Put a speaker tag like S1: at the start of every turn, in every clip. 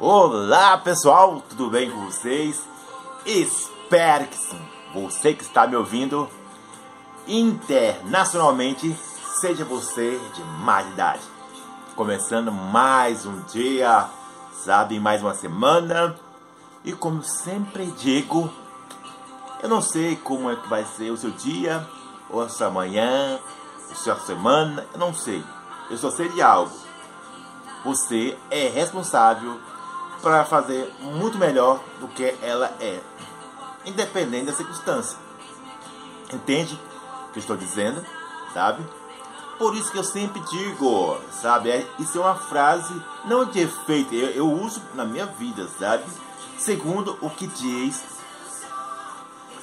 S1: Olá pessoal, tudo bem com vocês? Espero que sim. Você que está me ouvindo internacionalmente, seja você de mais idade. Começando mais um dia, sabe, mais uma semana. E como sempre digo, eu não sei como é que vai ser o seu dia, ou a sua manhã, a sua semana, eu não sei. Eu só sei de algo. Você é responsável para fazer muito melhor do que ela é, independente da circunstância. Entende o que estou dizendo? Sabe? Por isso que eu sempre digo, sabe? É, isso é uma frase não de efeito, eu, eu uso na minha vida, sabe? Segundo o que diz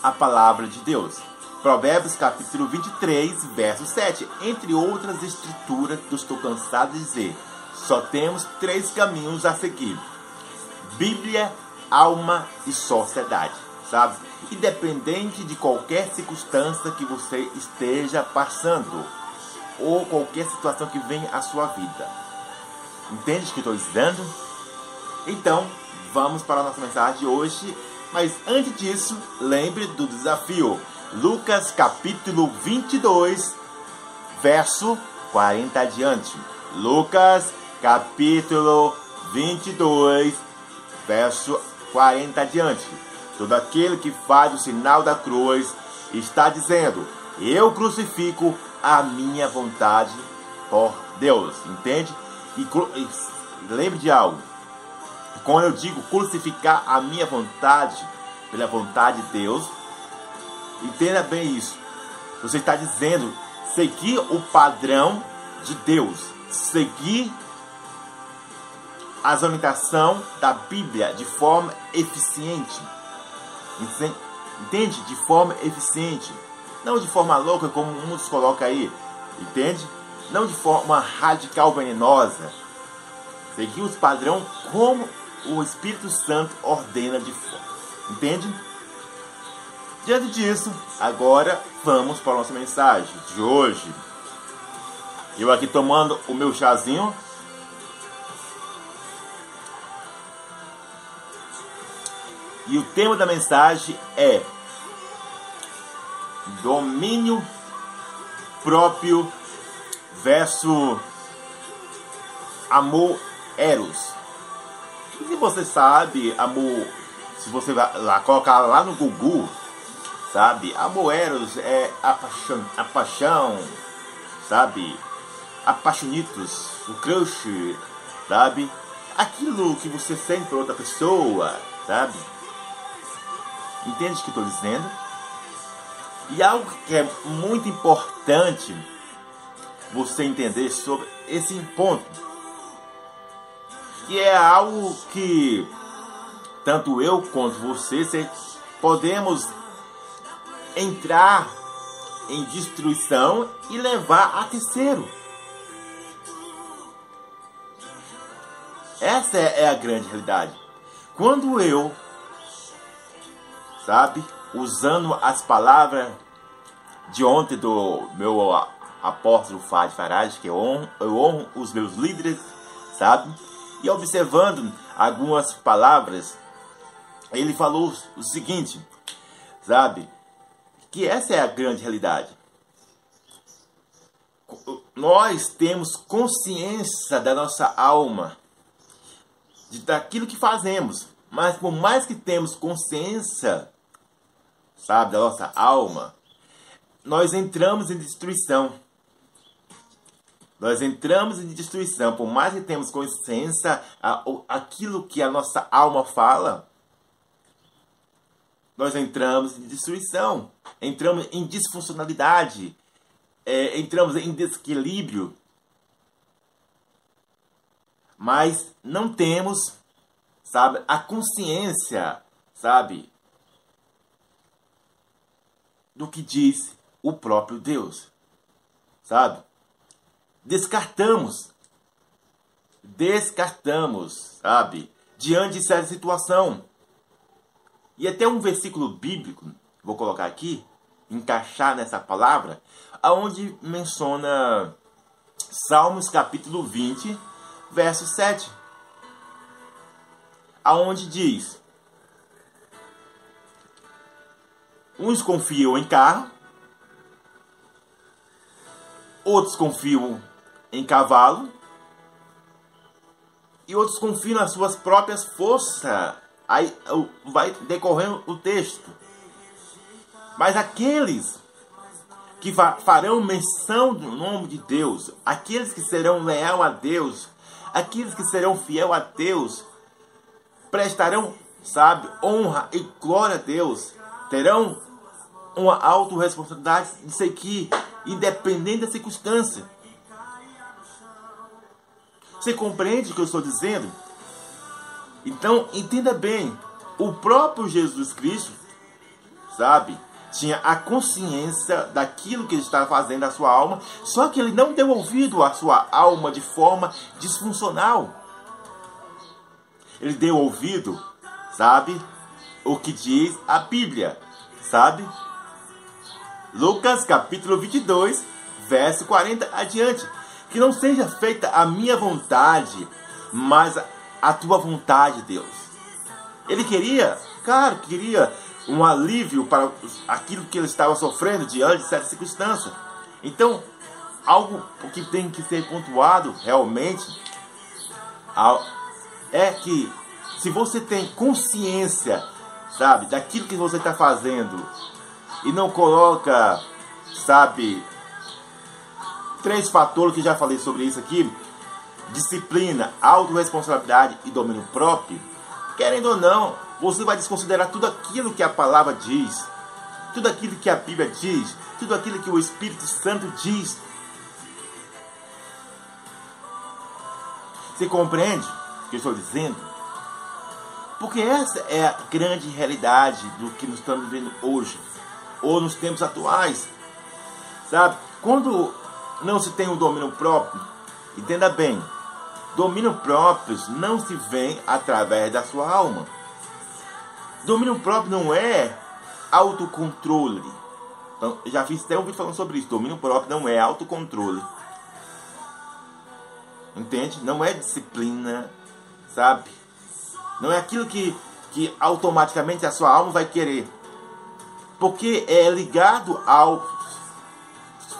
S1: a palavra de Deus. Provérbios capítulo 23, verso 7. Entre outras escrituras que eu estou cansado de dizer, só temos três caminhos a seguir Bíblia, alma e sociedade, sabe? Independente de qualquer circunstância que você esteja passando ou qualquer situação que venha à sua vida. Entende o que estou dizendo? Então, vamos para a nossa mensagem de hoje. Mas antes disso, lembre do desafio. Lucas capítulo 22, verso 40 adiante. Lucas capítulo 22, verso 40 adiante. Todo aquele que faz o sinal da cruz está dizendo: Eu crucifico a minha vontade por Deus. Entende? E, e lembre de algo. Quando eu digo crucificar a minha vontade pela vontade de Deus, entenda bem isso. Você está dizendo seguir o padrão de Deus, seguir as orientações da Bíblia de forma eficiente. Entende? De forma eficiente. Não de forma louca, como muitos colocam aí. Entende? Não de forma radical venenosa. Seguir os padrões como o Espírito Santo ordena de forma. Entende? Diante disso, agora vamos para a nossa mensagem de hoje. Eu aqui tomando o meu chazinho E o tema da mensagem é domínio próprio versus amor eros. E se você sabe, amor, se você lá colocar lá no Google, sabe, amor eros é a paixão, a paixão, sabe, apaixonitos, o crush, sabe, aquilo que você sente por outra pessoa, sabe Entende o que estou dizendo? E algo que é muito importante você entender sobre esse ponto, que é algo que tanto eu quanto você podemos entrar em destruição e levar a terceiro. Essa é a grande realidade. Quando eu sabe? Usando as palavras de ontem do meu apóstolo Fad Farage, que eu honro, eu honro os meus líderes, sabe? E observando algumas palavras, ele falou o seguinte, sabe? Que essa é a grande realidade. Nós temos consciência da nossa alma, de daquilo que fazemos, mas por mais que temos consciência sabe, da nossa alma, nós entramos em destruição. Nós entramos em destruição, por mais que temos consciência aquilo que a nossa alma fala, nós entramos em destruição, entramos em disfuncionalidade, é, entramos em desequilíbrio, mas não temos, sabe, a consciência, sabe, do que diz o próprio Deus. Sabe? Descartamos. Descartamos, sabe? Diante de certa situação. E até um versículo bíblico, vou colocar aqui, encaixar nessa palavra, aonde menciona Salmos capítulo 20, verso 7. aonde diz: uns confiam em carro, outros confiam em cavalo e outros confiam nas suas próprias forças. Aí vai decorrendo o texto. Mas aqueles que farão menção do nome de Deus, aqueles que serão leal a Deus, aqueles que serão fiel a Deus, prestarão, sabe, honra e glória a Deus, terão uma autorresponsabilidade de seguir, independente da circunstância. Você compreende o que eu estou dizendo? Então, entenda bem, o próprio Jesus Cristo, sabe, tinha a consciência daquilo que ele estava fazendo à sua alma, só que ele não deu ouvido à sua alma de forma disfuncional. Ele deu ouvido, sabe, o que diz a Bíblia, sabe? Lucas capítulo 22, verso 40 adiante. Que não seja feita a minha vontade, mas a tua vontade, Deus. Ele queria, claro, queria um alívio para aquilo que ele estava sofrendo diante de certa circunstância. Então, algo que tem que ser pontuado realmente é que se você tem consciência, sabe, daquilo que você está fazendo e não coloca, sabe, três fatores que já falei sobre isso aqui: disciplina, autorresponsabilidade e domínio próprio. Querendo ou não, você vai desconsiderar tudo aquilo que a palavra diz, tudo aquilo que a Bíblia diz, tudo aquilo que o Espírito Santo diz. Você compreende o que eu estou dizendo? Porque essa é a grande realidade do que nós estamos vivendo hoje, ou nos tempos atuais. Sabe? Quando não se tem um domínio próprio, entenda bem, domínio próprio não se vem através da sua alma. Domínio próprio não é autocontrole. Então, já fiz até um vídeo falando sobre isso. Domínio próprio não é autocontrole. Entende? Não é disciplina, sabe? Não é aquilo que, que automaticamente a sua alma vai querer. Porque é ligado ao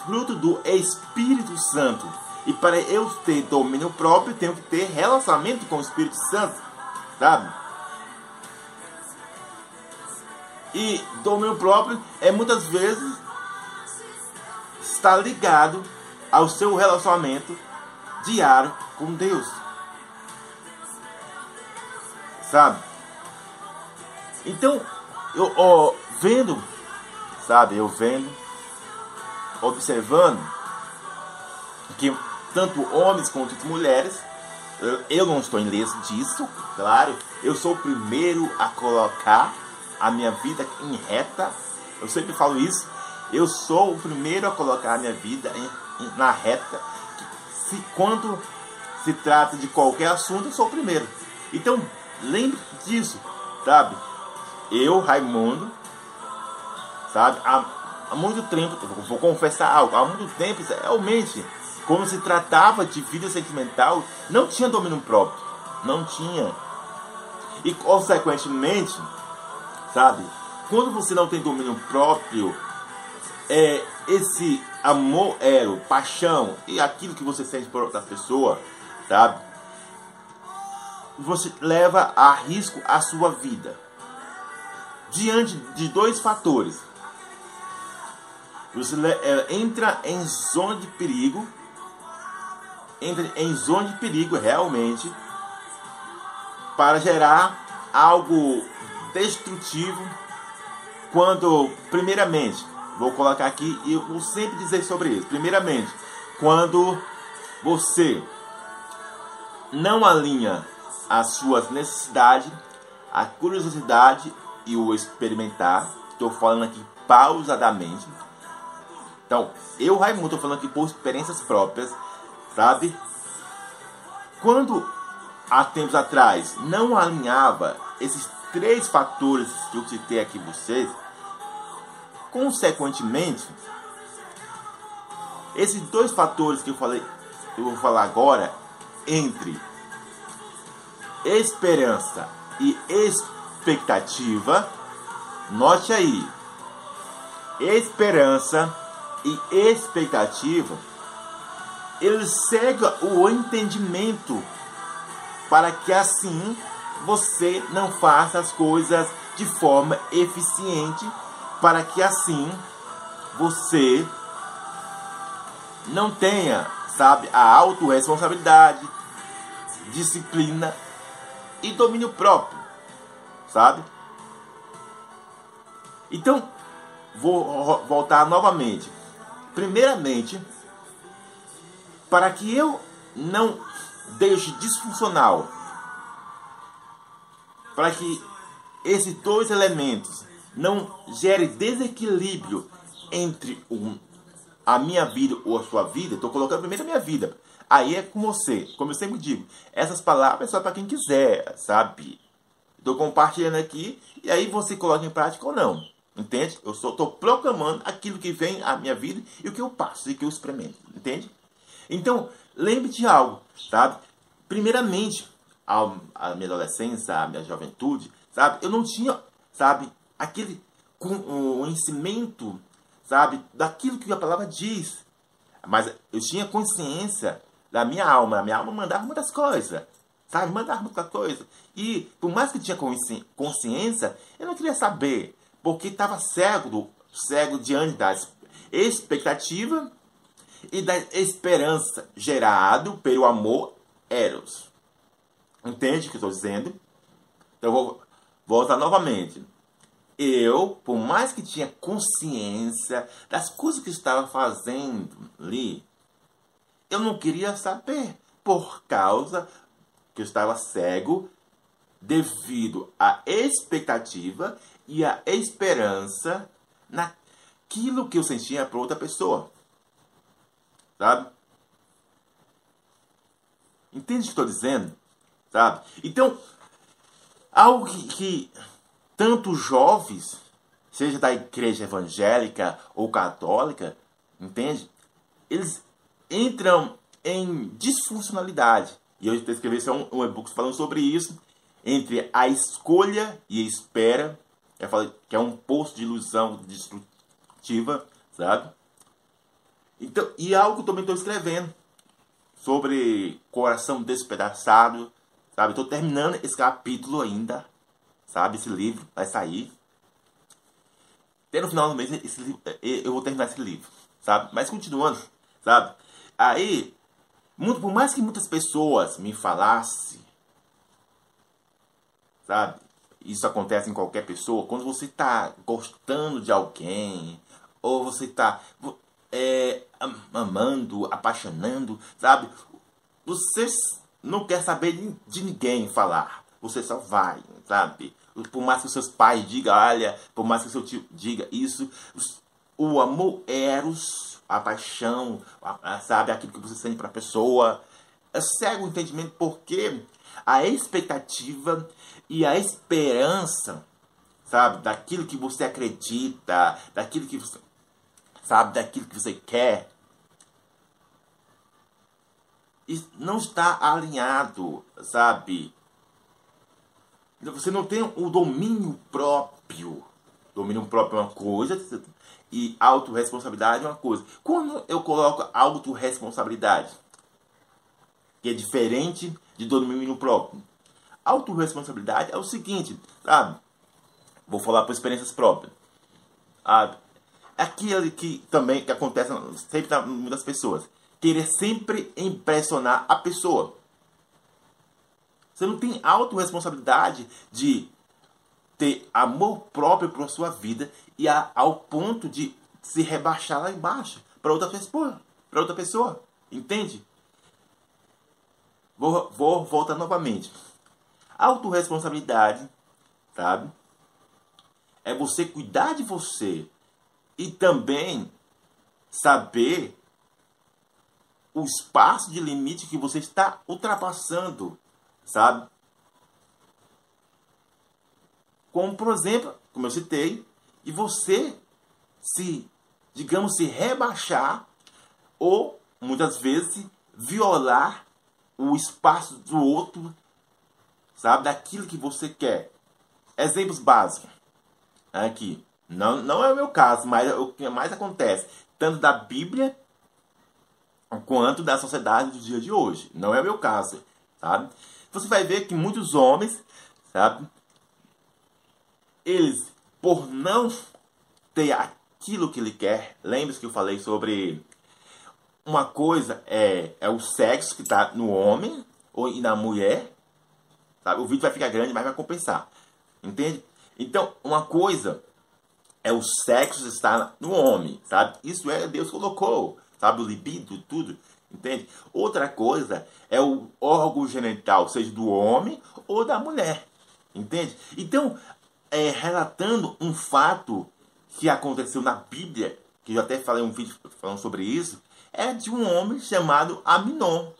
S1: fruto do Espírito Santo. E para eu ter domínio próprio, tenho que ter relacionamento com o Espírito Santo, sabe? E domínio próprio é muitas vezes estar ligado ao seu relacionamento diário com Deus. Sabe? Então, eu ó, vendo, sabe, eu vendo, observando que tanto homens quanto mulheres, eu não estou em leso disso, claro, eu sou o primeiro a colocar a minha vida em reta. Eu sempre falo isso. Eu sou o primeiro a colocar a minha vida em, em, na reta. Se, quando se trata de qualquer assunto, eu sou o primeiro. Então, lembre disso, sabe? Eu, Raimundo, sabe? Há, há muito tempo, vou confessar algo, há muito tempo, realmente, como se tratava de vida sentimental, não tinha domínio próprio. Não tinha. E, consequentemente, sabe? Quando você não tem domínio próprio, é esse amor, ero, paixão e aquilo que você sente por outra pessoa, sabe? Você leva a risco a sua vida. Diante de dois fatores. Você é, entra em zona de perigo, entra em zona de perigo realmente para gerar algo destrutivo quando, primeiramente, vou colocar aqui e eu vou sempre dizer sobre isso. Primeiramente, quando você não alinha as suas necessidades, a curiosidade e o experimentar, estou falando aqui pausadamente. Então, eu, Raimundo, estou falando aqui por experiências próprias, sabe? Quando há tempos atrás não alinhava esses três fatores que eu citei aqui vocês, consequentemente, esses dois fatores que eu falei, eu vou falar agora, entre esperança e expectativa, note aí, esperança e expectativa, ele segue o entendimento para que assim você não faça as coisas de forma eficiente, para que assim você não tenha, sabe, a autorresponsabilidade, disciplina e domínio próprio, sabe? Então, vou voltar novamente. Primeiramente, para que eu não deixe disfuncional, para que esses dois elementos não gerem desequilíbrio entre um, a minha vida ou a sua vida, estou colocando primeiro a minha vida. Aí é com você, como eu sempre digo, essas palavras é só para quem quiser, sabe? Estou compartilhando aqui e aí você coloca em prática ou não. Entende? Eu estou proclamando aquilo que vem à minha vida e o que eu passo e o que eu experimento. Entende? Então, lembre de algo, sabe? Primeiramente, a, a minha adolescência, a minha juventude, sabe? Eu não tinha, sabe, aquele conhecimento, sabe, daquilo que a palavra diz. Mas eu tinha consciência da minha alma. A minha alma mandava muitas coisas, sabe? Mandava muitas coisas. E por mais que tinha consciência, eu não queria saber, porque estava cego, cego diante da expectativa e da esperança gerado pelo amor eros. Entende o que estou dizendo? Então eu vou voltar novamente. Eu, por mais que tinha consciência das coisas que estava fazendo ali, eu não queria saber, por causa que eu estava cego devido à expectativa e à esperança naquilo que eu sentia para outra pessoa. Sabe? Entende o que estou dizendo? Sabe? Então, algo que, que tanto jovens, seja da igreja evangélica ou católica, entende? Eles entram em disfuncionalidade. E eu escrevi um, um e-book falando sobre isso, entre a escolha e a espera, eu falei que é um poço de ilusão destrutiva, sabe? Então, e é algo também estou escrevendo sobre coração despedaçado, sabe? Estou terminando esse capítulo ainda, sabe? Esse livro vai sair. Até no final do mês esse livro, eu vou terminar esse livro, sabe? Mas continuando, sabe? Aí, muito, por mais que muitas pessoas me falassem, sabe? Isso acontece em qualquer pessoa. Quando você está gostando de alguém, ou você está é, amando, apaixonando, sabe? Você não quer saber de ninguém falar. Você só vai, sabe? Por mais que seus pais digam, olha, por mais que seu tio diga isso, o amor eros, a paixão, a, a, sabe, aquilo que você sente para a pessoa, é cego o entendimento porque a expectativa e a esperança, sabe, daquilo que você acredita, daquilo que você, sabe, daquilo que você quer, não está alinhado, sabe? Você não tem o domínio próprio. Domínio próprio é uma coisa e autorresponsabilidade é uma coisa. Quando eu coloco autorresponsabilidade, que é diferente de domínio próprio. Autorresponsabilidade é o seguinte, sabe? Vou falar por experiências próprias. Sabe? É aquilo que também que acontece sempre na pessoas. Querer sempre impressionar a pessoa. Você não tem autorresponsabilidade de ter amor próprio para sua vida e a, ao ponto de se rebaixar lá embaixo para outra pessoa, para outra pessoa, entende? Vou, vou voltar novamente. Autoresponsabilidade, sabe? É você cuidar de você e também saber o espaço de limite que você está ultrapassando sabe? Como, por exemplo, como eu citei, e você se, digamos, se rebaixar ou, muitas vezes, violar o espaço do outro, sabe, daquilo que você quer. Exemplos básicos. Aqui. Não, não é o meu caso, mas é o que mais acontece, tanto da Bíblia quanto da sociedade do dia de hoje. Não é o meu caso, sabe? Você vai ver que muitos homens, sabe? Eles, por não ter aquilo que ele quer, lembre-se que eu falei sobre uma coisa é, é o sexo que está no homem ou e na mulher, sabe? O vídeo vai ficar grande, mas vai compensar, entende? Então, uma coisa é o sexo estar no homem, sabe? Isso é Deus colocou, sabe? O libido, tudo, entende? Outra coisa é o órgão genital, seja do homem ou da mulher, entende? Então, é, relatando um fato que aconteceu na Bíblia, que eu até falei um vídeo falando sobre isso, é de um homem chamado Aminon,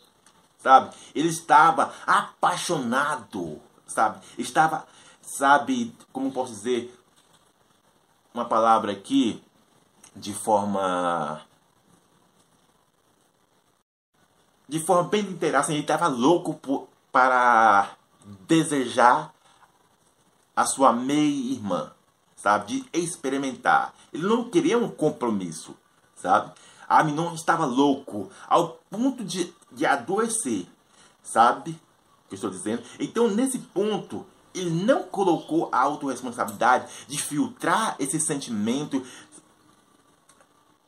S1: sabe? Ele estava apaixonado, sabe? Estava, sabe, como posso dizer, uma palavra aqui de forma de forma bem literal, assim, ele estava louco por, para desejar a sua meia-irmã, sabe? De experimentar. Ele não queria um compromisso, sabe? Aminon estava louco ao ponto de, de adoecer, sabe? O que eu estou dizendo? Então, nesse ponto, ele não colocou a autorresponsabilidade de filtrar esse sentimento,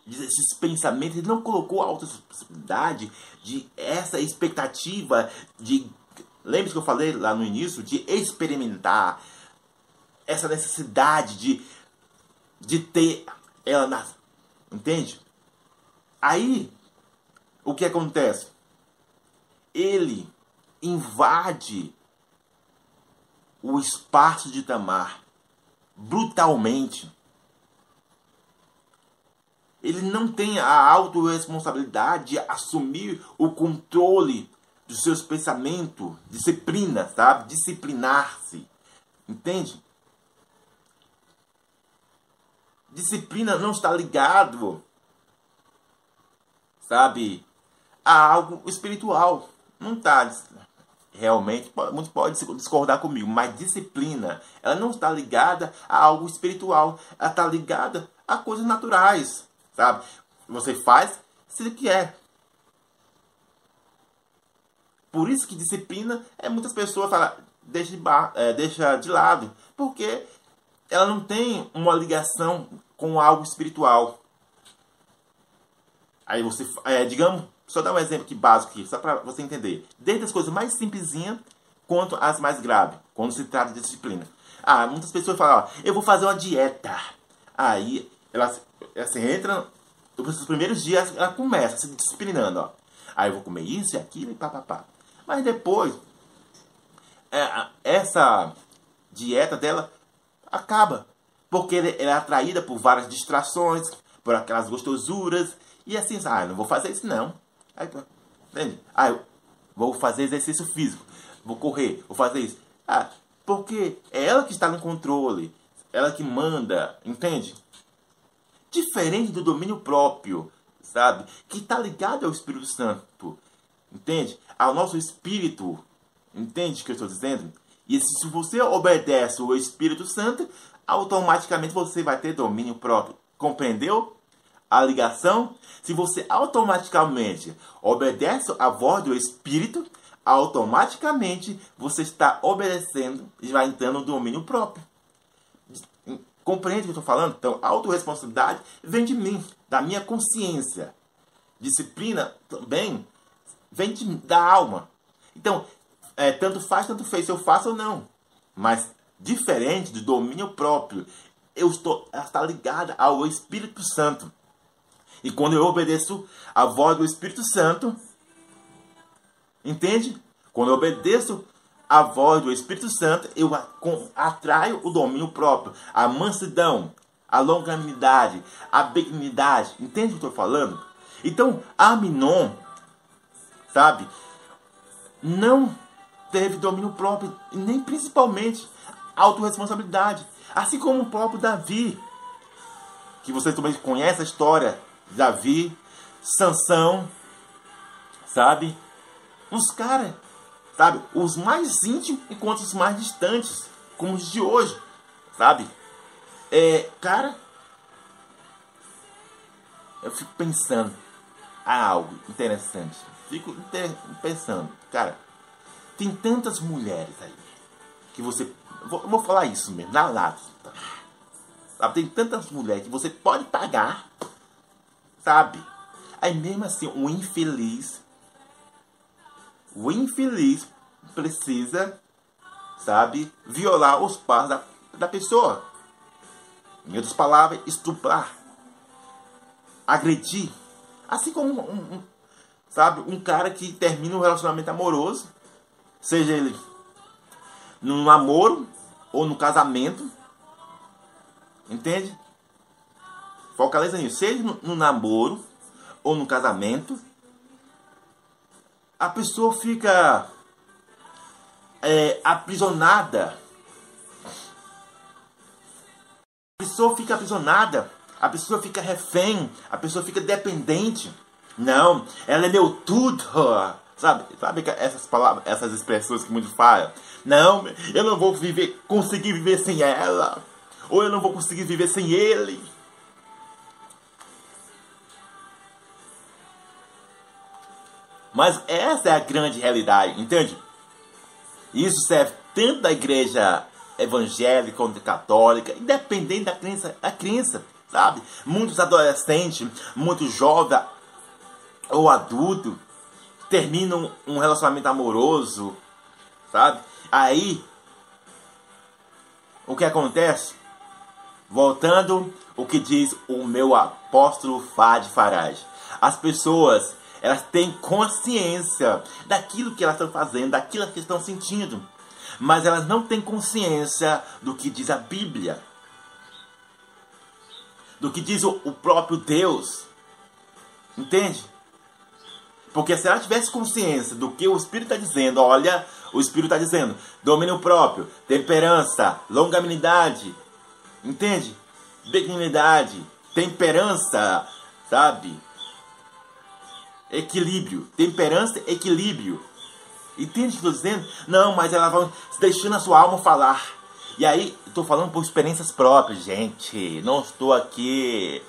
S1: esses pensamentos, ele não colocou a autorresponsabilidade de essa expectativa de. Lembre-se que eu falei lá no início? De experimentar essa necessidade de, de ter ela na. Entende? Aí, o que acontece? Ele invade o espaço de Tamar brutalmente. Ele não tem a autorresponsabilidade de assumir o controle dos seus pensamentos, disciplina, sabe? Disciplinar-se. Entende? Disciplina não está ligado, sabe, a algo espiritual. Não está realmente, muitos podem discordar comigo, mas disciplina, ela não está ligada a algo espiritual, ela está ligada a coisas naturais, sabe? Você faz se quer. Por isso que disciplina é muitas pessoas falam, deixa de, bar, é, deixa de lado, porque ela não tem uma ligação com algo espiritual. Aí você, é, digamos, só dar um exemplo aqui básico aqui, só para você entender. Desde as coisas mais simplesinhas quanto as mais graves, quando se trata de disciplina. Ah, muitas pessoas falam, ó, eu vou fazer uma dieta. Aí, ela assim, entra, nos primeiros dias, ela começa se disciplinando, ó. Aí eu vou comer isso e aquilo e papapá. Mas depois, é, essa dieta dela acaba. Porque ela é atraída por várias distrações, por aquelas gostosuras. E assim, ah, não vou fazer isso não. Aí, entende? Ah, eu vou fazer exercício físico, vou correr, vou fazer isso. Ah, porque é ela que está no controle, ela que manda, entende? Diferente do domínio próprio, sabe? Que está ligado ao Espírito Santo, entende? Ao nosso espírito, entende o que eu estou dizendo? E se você obedece ao Espírito Santo, automaticamente você vai ter domínio próprio. Compreendeu? a ligação, se você automaticamente obedece à voz do Espírito, automaticamente você está obedecendo e vai entrando no domínio próprio. Compreende o que eu estou falando? Então, autorresponsabilidade vem de mim, da minha consciência. Disciplina também vem de, da alma. Então, é, tanto faz, tanto fez, se eu faço ou não. Mas, diferente do domínio próprio, eu estou, ela está ligada ao Espírito Santo. E quando eu obedeço a voz do Espírito Santo, entende? Quando eu obedeço a voz do Espírito Santo, eu atraio o domínio próprio, a mansidão, a longanimidade, a benignidade. Entende o que eu estou falando? Então, Aminon, sabe, não teve domínio próprio, nem principalmente autorresponsabilidade. Assim como o próprio Davi, que vocês também conhecem a história Davi, Sansão, sabe? Uns caras, sabe? Os mais íntimos enquanto os mais distantes, como os de hoje, sabe? É, cara, eu fico pensando há algo interessante. Fico pensando, cara, tem tantas mulheres aí que você. Vou, vou falar isso mesmo, na lata. Sabe? Tem tantas mulheres que você pode pagar, sabe? Aí mesmo assim, o infeliz, o infeliz precisa, sabe, violar os pais da, da pessoa. Em outras palavras, estuprar, agredir. Assim como um, um, sabe, um cara que termina um relacionamento amoroso, seja ele no namoro ou no casamento, entende? Focaliza nisso, seja no, namoro ou no casamento, a pessoa fica é, aprisionada. A pessoa fica aprisionada, a pessoa fica refém, a pessoa fica dependente. Não, ela é meu tudo. Sabe, sabe essas palavras, essas expressões que muitos falam? Não, eu não vou viver, conseguir viver sem ela. Ou eu não vou conseguir viver sem ele. Mas essa é a grande realidade, entende? Isso serve tanto da igreja evangélica quanto católica, independente da crença, da crença, sabe? Muitos adolescentes, muitos jovens ou adultos terminam um relacionamento amoroso, sabe? Aí, o que acontece? Voltando o que diz o meu apóstolo Fad Farage. As pessoas, elas têm consciência daquilo que elas estão fazendo, daquilo que estão sentindo. Mas elas não têm consciência do que diz a Bíblia. Do que diz o, o próprio Deus. Entende? Porque se ela tivesse consciência do que o Espírito está dizendo, olha, o Espírito está dizendo domínio próprio, temperança, longanimidade, entende? Benignidade, temperança, sabe? Equilíbrio, temperança, equilíbrio. Entende o que estou dizendo? Não, mas ela vai deixando a sua alma falar. E aí, estou falando por experiências próprias, gente. Não estou aqui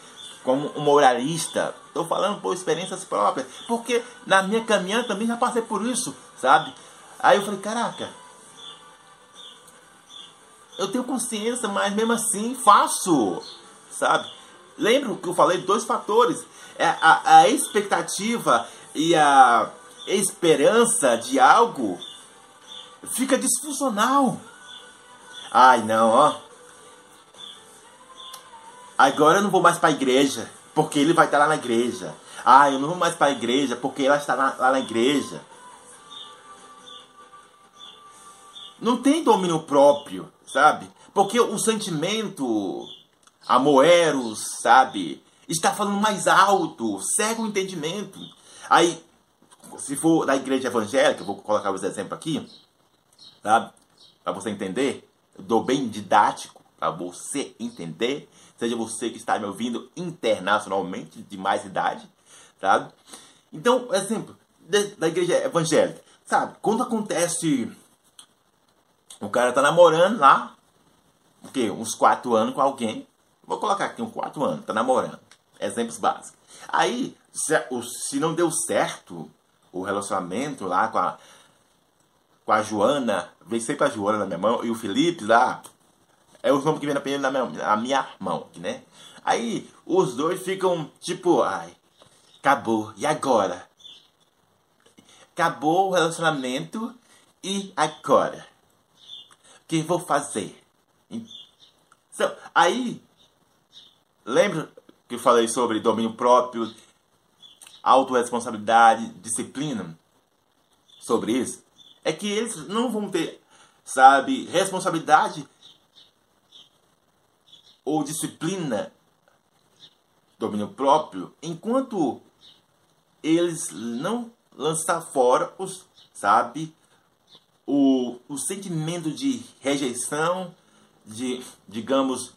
S1: como um moralista. Estou falando por experiências próprias. Porque na minha caminhada também já passei por isso, sabe? Aí eu falei, caraca. Eu tenho consciência, mas mesmo assim faço, sabe? Lembra que eu falei dois fatores. É a, a expectativa e a esperança de algo fica disfuncional. Ai, não, ó. Agora eu não vou mais para a igreja, porque ele vai estar lá na igreja. Ah, eu não vou mais para a igreja, porque ela está lá, na igreja. Não tem domínio próprio, sabe? Porque o sentimento, amoeros, sabe? Está falando mais alto, cega o entendimento. Aí, se for da igreja evangélica, vou colocar os exemplos aqui, sabe? Para você entender, eu dou bem didático para você entender seja você que está me ouvindo internacionalmente, de mais idade, sabe? Então, exemplo, da igreja evangélica, sabe? Quando acontece, o cara tá namorando lá, o quê? Uns quatro anos com alguém, vou colocar aqui uns quatro anos, tá namorando, exemplos básicos. Aí, se, não deu certo o relacionamento lá com a, com a Joana, vem sempre a Joana na minha mão, e o Felipe lá, é os nomes que vem na minha, na minha mão, né? Aí os dois ficam tipo, ai, acabou, e agora? Acabou o relacionamento e agora? O que vou fazer? Então, aí, lembra que eu falei sobre domínio próprio, autorresponsabilidade, disciplina? Sobre isso? É que eles não vão ter, sabe, responsabilidade ou disciplina, domínio próprio, enquanto eles não lançar fora os, sabe, o, o sentimento de rejeição, de, digamos,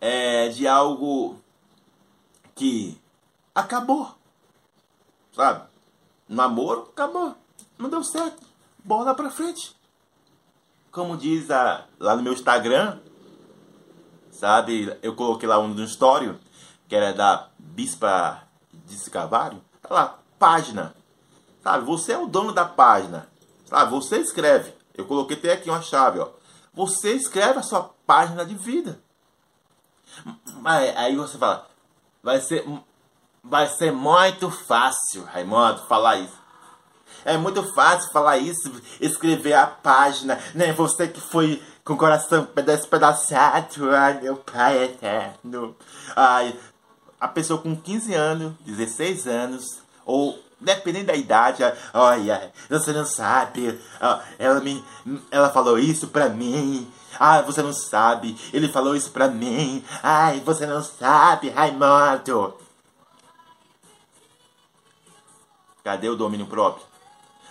S1: é, de algo que acabou, sabe? Namoro acabou, não deu certo. bola pra frente. Como diz a, lá no meu Instagram, sabe? Eu coloquei lá um no story, que era da Bispa de Carvalho. Tá lá, página. Sabe? Você é o dono da página. Sabe? Você escreve. Eu coloquei até aqui uma chave, ó. Você escreve a sua página de vida. Mas aí você fala, vai ser, vai ser muito fácil, Raimundo, falar isso. É muito fácil falar isso, escrever a página, né? Você que foi com o coração despedaçado, ai meu pai eterno. Ai, a pessoa com 15 anos, 16 anos, ou dependendo da idade, olha, você não sabe, ela me, ela falou isso pra mim. Ah, você não sabe, ele falou isso pra mim. Ai, você não sabe, Raimundo. Cadê o domínio próprio?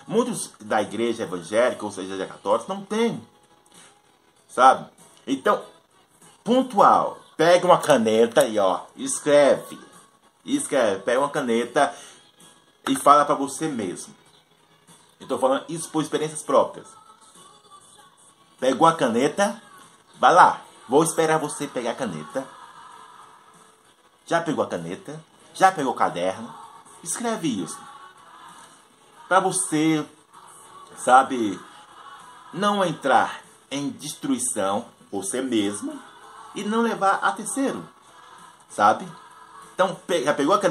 S1: Muitos da igreja evangélica, ou seja, da católica, não tem. Sabe? Então, pontual. Pega uma caneta e ó, escreve. Escreve, pega uma caneta e fala para você mesmo. Eu estou falando isso por experiências próprias. Pegou a caneta, vai lá. Vou esperar você pegar a caneta. Já pegou a caneta? Já pegou o caderno? Escreve isso. Para você, sabe, não entrar em destruição você mesmo e não levar a terceiro, sabe? Então, já pegou a caneta?